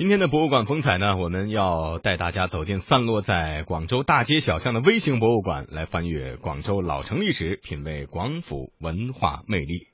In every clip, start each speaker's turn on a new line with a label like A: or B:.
A: 今天的博物馆风采呢，我们要带大家走进散落在广州大街小巷的微型博物馆，来翻阅广州老城历史，品味广府文化魅力。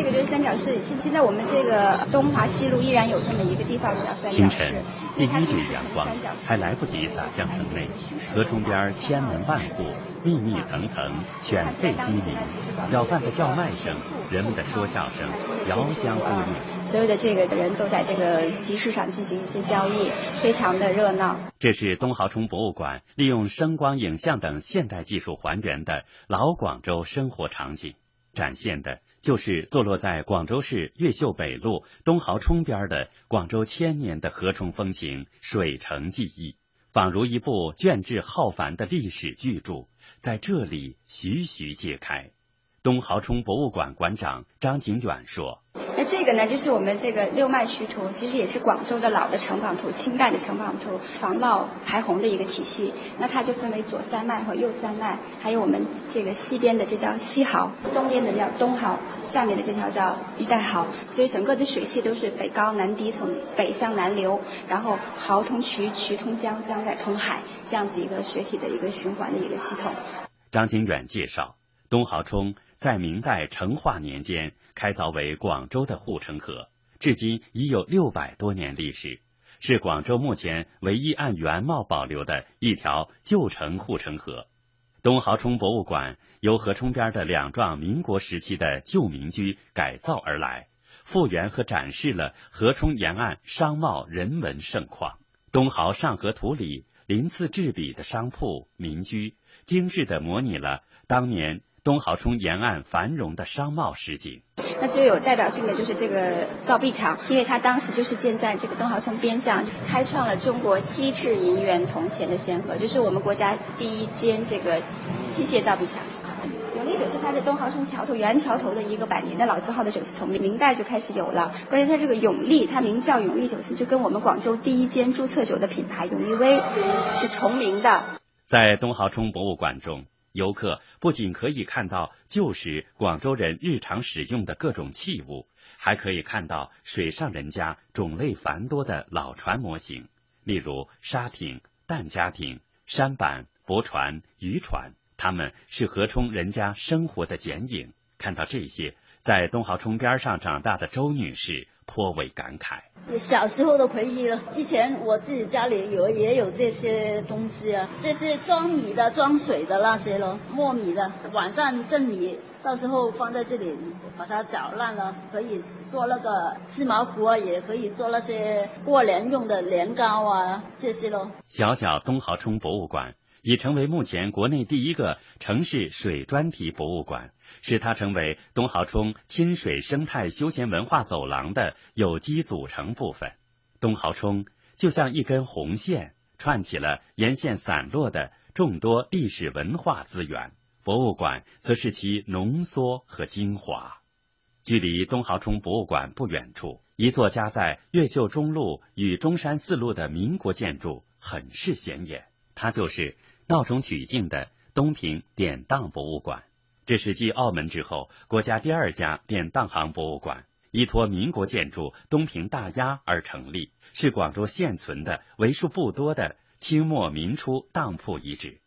B: 这个就是三角市，现现在我们这个东华西路依然有这么一个地方叫三角市。
C: 第一缕阳光还来不及洒向城内，河冲边千门万户，密密层层，犬吠鸡鸣，小贩的叫卖声，人们的说笑声，遥相呼应。
B: 所有的这个人都在这个集市上进行一些交易，非常的热闹。
C: 这是东豪冲博物馆利用声光影像等现代技术还原的老广州生活场景，展现的。就是坐落在广州市越秀北路东濠冲边的广州千年的河冲风情、水城记忆，仿如一部卷帙浩繁的历史巨著，在这里徐徐揭开。东濠冲博物馆馆长张景远说。
B: 那这个呢，就是我们这个六脉渠图，其实也是广州的老的城防图，清代的城防图，防涝排洪的一个体系。那它就分为左三脉和右三脉，还有我们这个西边的这叫西濠，东边的叫东濠，下面的这条叫玉带濠。所以整个的水系都是北高南低，从北向南流，然后濠通渠，渠通江，江再通海，这样子一个水体的一个循环的一个系统。
C: 张景远介绍，东濠冲。在明代成化年间开凿为广州的护城河，至今已有六百多年历史，是广州目前唯一按原貌保留的一条旧城护城河。东濠冲博物馆由河冲边的两幢民国时期的旧民居改造而来，复原和展示了河冲沿岸商贸人文盛况。东濠上河图里鳞次栉比的商铺民居，精致的模拟了当年。东濠冲沿岸繁荣的商贸市景，
B: 那最有代表性的就是这个造币厂，因为它当时就是建在这个东濠冲边上，开创了中国机制银元铜钱的先河，就是我们国家第一间这个机械造币厂。永利酒是它的东濠冲桥头原桥头的一个百年的老字号的酒是从明代就开始有了。关键它这个永利，它名叫永利酒肆，就跟我们广州第一间注册酒的品牌永利威是重名的。
C: 在东濠冲博物馆中。游客不仅可以看到旧时广州人日常使用的各种器物，还可以看到水上人家种类繁多的老船模型，例如沙艇、弹家艇、舢板、驳船、渔船，它们是河冲人家生活的剪影。看到这些，在东濠冲边上长大的周女士。颇为感慨，
D: 小时候的回忆了。以前我自己家里有也有这些东西啊，这些装米的、装水的那些咯，磨米的。晚上蒸米，到时候放在这里，把它搅烂了，可以做那个芝麻糊啊，也可以做那些过年用的年糕啊，这些咯。
C: 小小东豪冲博物馆。已成为目前国内第一个城市水专题博物馆，使它成为东濠冲亲水生态休闲文化走廊的有机组成部分。东濠冲就像一根红线，串起了沿线散落的众多历史文化资源，博物馆则是其浓缩和精华。距离东濠冲博物馆不远处，一座夹在越秀中路与中山四路的民国建筑很是显眼，它就是。闹中取静的东平典当博物馆，这是继澳门之后国家第二家典当行博物馆，依托民国建筑东平大押而成立，是广州现存的为数不多的清末民初当铺遗址。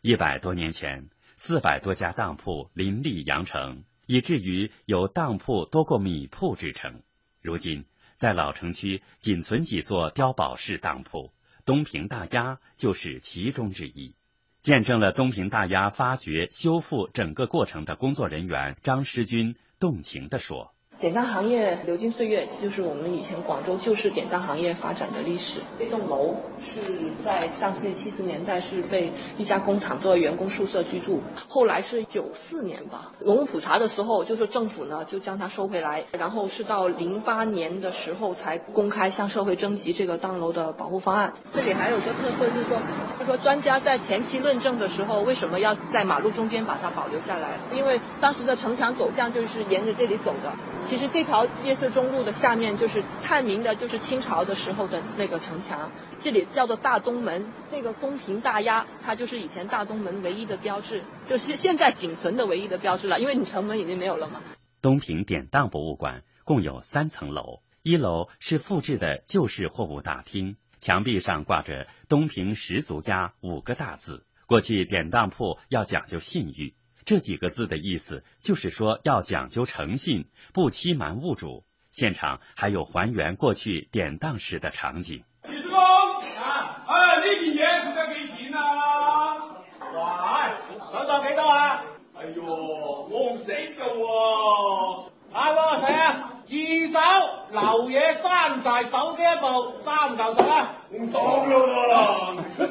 C: 一百多年前，四百多家当铺林立羊城，以至于有当铺多过米铺之称。如今，在老城区仅存几座碉堡式当铺。东平大鸭就是其中之一，见证了东平大鸭发掘修复整个过程的工作人员张诗军动情地说。
E: 典当行业流金岁月，就是我们以前广州旧式典当行业发展的历史。这栋楼是在上世纪七十年代是被一家工厂作为员工宿舍居住，后来是九四年吧，文物普查的时候，就是政府呢就将它收回来，然后是到零八年的时候才公开向社会征集这个当楼的保护方案。这里还有个特色就是说，他说专家在前期论证的时候，为什么要在马路中间把它保留下来？因为当时的城墙走向就是沿着这里走的。其实这条夜色中路的下面就是探明的，就是清朝的时候的那个城墙，这里叫做大东门。这个东平大鸭，它就是以前大东门唯一的标志，就是现在仅存的唯一的标志了，因为你城门已经没有了嘛。
C: 东平典当博物馆共有三层楼，一楼是复制的旧式货物大厅，墙壁上挂着“东平十足鸭”五个大字。过去典当铺要讲究信誉，这几个字的意思就是说要讲究诚信，不欺瞒物主。现场还有还原过去典当时的场景。
F: 李师公啊，哎，呢件嘢值得几钱啊？哇，想到几多啊？哎呦，我唔死噶喎！啊，我睇啊，二手流嘢山寨手机一部，三嚿水啊，唔爽咯喎！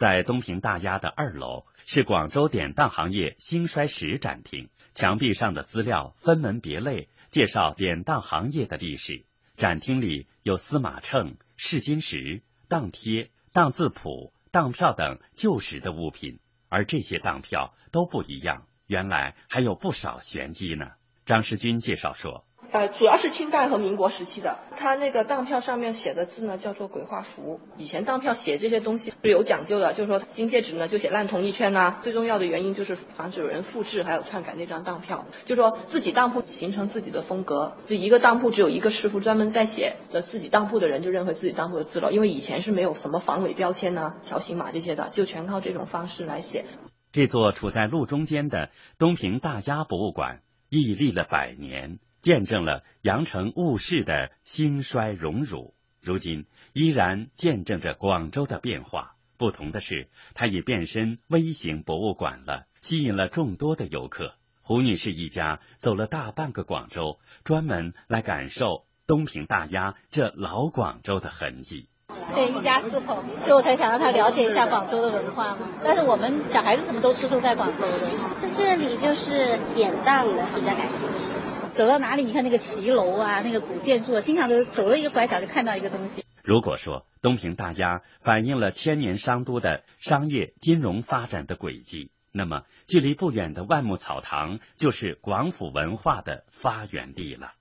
C: 在东平大鸭的二楼是广州典当行业兴衰史展厅，墙壁上的资料分门别类。介绍典当行业的历史。展厅里有司马秤、试金石、当贴、当字谱、当票等旧时的物品，而这些当票都不一样，原来还有不少玄机呢。张世军介绍说。
E: 呃，主要是清代和民国时期的，它那个当票上面写的字呢，叫做鬼画符。以前当票写这些东西是有讲究的，就是说金戒指呢就写烂铜一圈呐。最重要的原因就是防止有人复制还有篡改那张当票，就说自己当铺形成自己的风格。就一个当铺只有一个师傅专门在写，的自己当铺的人就认为自己当铺的字了。因为以前是没有什么防伪标签呐、条形码这些的，就全靠这种方式来写。
C: 这座处在路中间的东平大鸭博物馆屹立了百年。见证了羊城物市的兴衰荣辱，如今依然见证着广州的变化。不同的是，它已变身微型博物馆了，吸引了众多的游客。胡女士一家走了大半个广州，专门来感受东平大鸭这老广州的痕迹。
G: 对，一家四口，所以我才想让他了解一下广州的文化嘛。但是我们小孩子怎么都出生在广州的？
H: 在这里就是典当的，比较感兴趣。
G: 走到哪里，你看那个骑楼啊，那个古建筑，经常都走了一个拐角就看到一个东西。
C: 如果说东平大鸭反映了千年商都的商业金融发展的轨迹，那么距离不远的万木草堂就是广府文化的发源地了。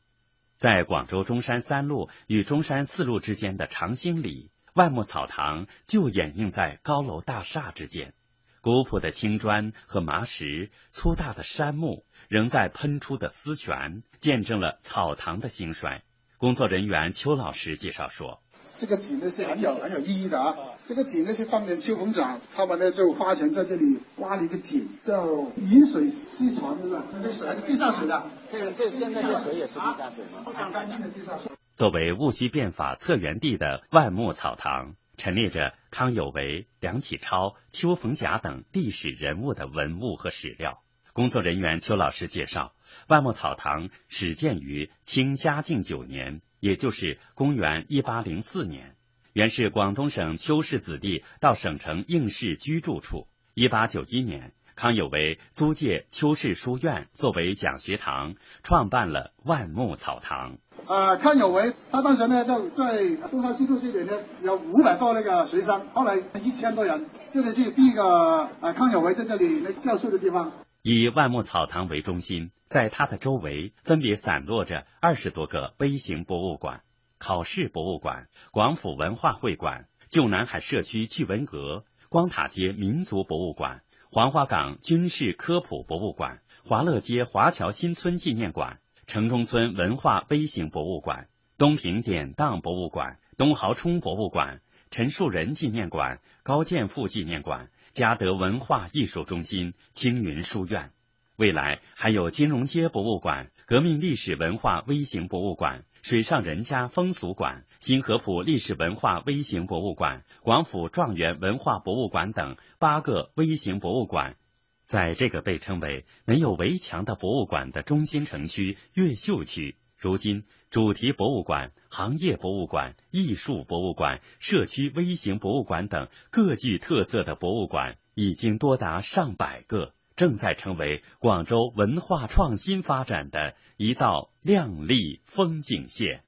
C: 在广州中山三路与中山四路之间的长兴里，万木草堂就掩映在高楼大厦之间，古朴的青砖和麻石，粗大的杉木。仍在喷出的丝泉，见证了草堂的兴衰。工作人员邱老师介绍说：“
I: 这个井呢是很有很有意义的啊！这个井呢是当年邱逢长他们呢就花钱在这里挖了一个井，叫引水溪船，对吧？那个水还是地下水的。
J: 这个这现在这水也是地下水吗？
I: 很干净的地下水。”
C: 作为戊戌变法策源地的万木草堂，陈列着康有为、梁启超、邱逢甲等历史人物的文物和史料。工作人员邱老师介绍，万木草堂始建于清嘉靖九年，也就是公元一八零四年，原是广东省邱氏子弟到省城应试居住处。一八九一年，康有为租借邱氏书院作为讲学堂，创办了万木草堂。
I: 啊，康有为他当时呢，就在东山西路这里呢，有五百多那个学生，后来一千多人，这里是第一个啊，康有为在这里那教书的地方。
C: 以万木草堂为中心，在它的周围分别散落着二十多个微型博物馆：考试博物馆、广府文化会馆、旧南海社区趣闻阁、光塔街民族博物馆、黄花岗军事科普博物馆、华乐街华侨新村纪念馆、城中村文化微型博物馆、东平典当博物馆、东濠冲博物馆、陈树人纪念馆、高剑父纪念馆。嘉德文化艺术中心、青云书院，未来还有金融街博物馆、革命历史文化微型博物馆、水上人家风俗馆、新河浦历史文化微型博物馆、广府状元文化博物馆等八个微型博物馆，在这个被称为没有围墙的博物馆的中心城区越秀区。如今，主题博物馆、行业博物馆、艺术博物馆、社区微型博物馆等各具特色的博物馆已经多达上百个，正在成为广州文化创新发展的一道亮丽风景线。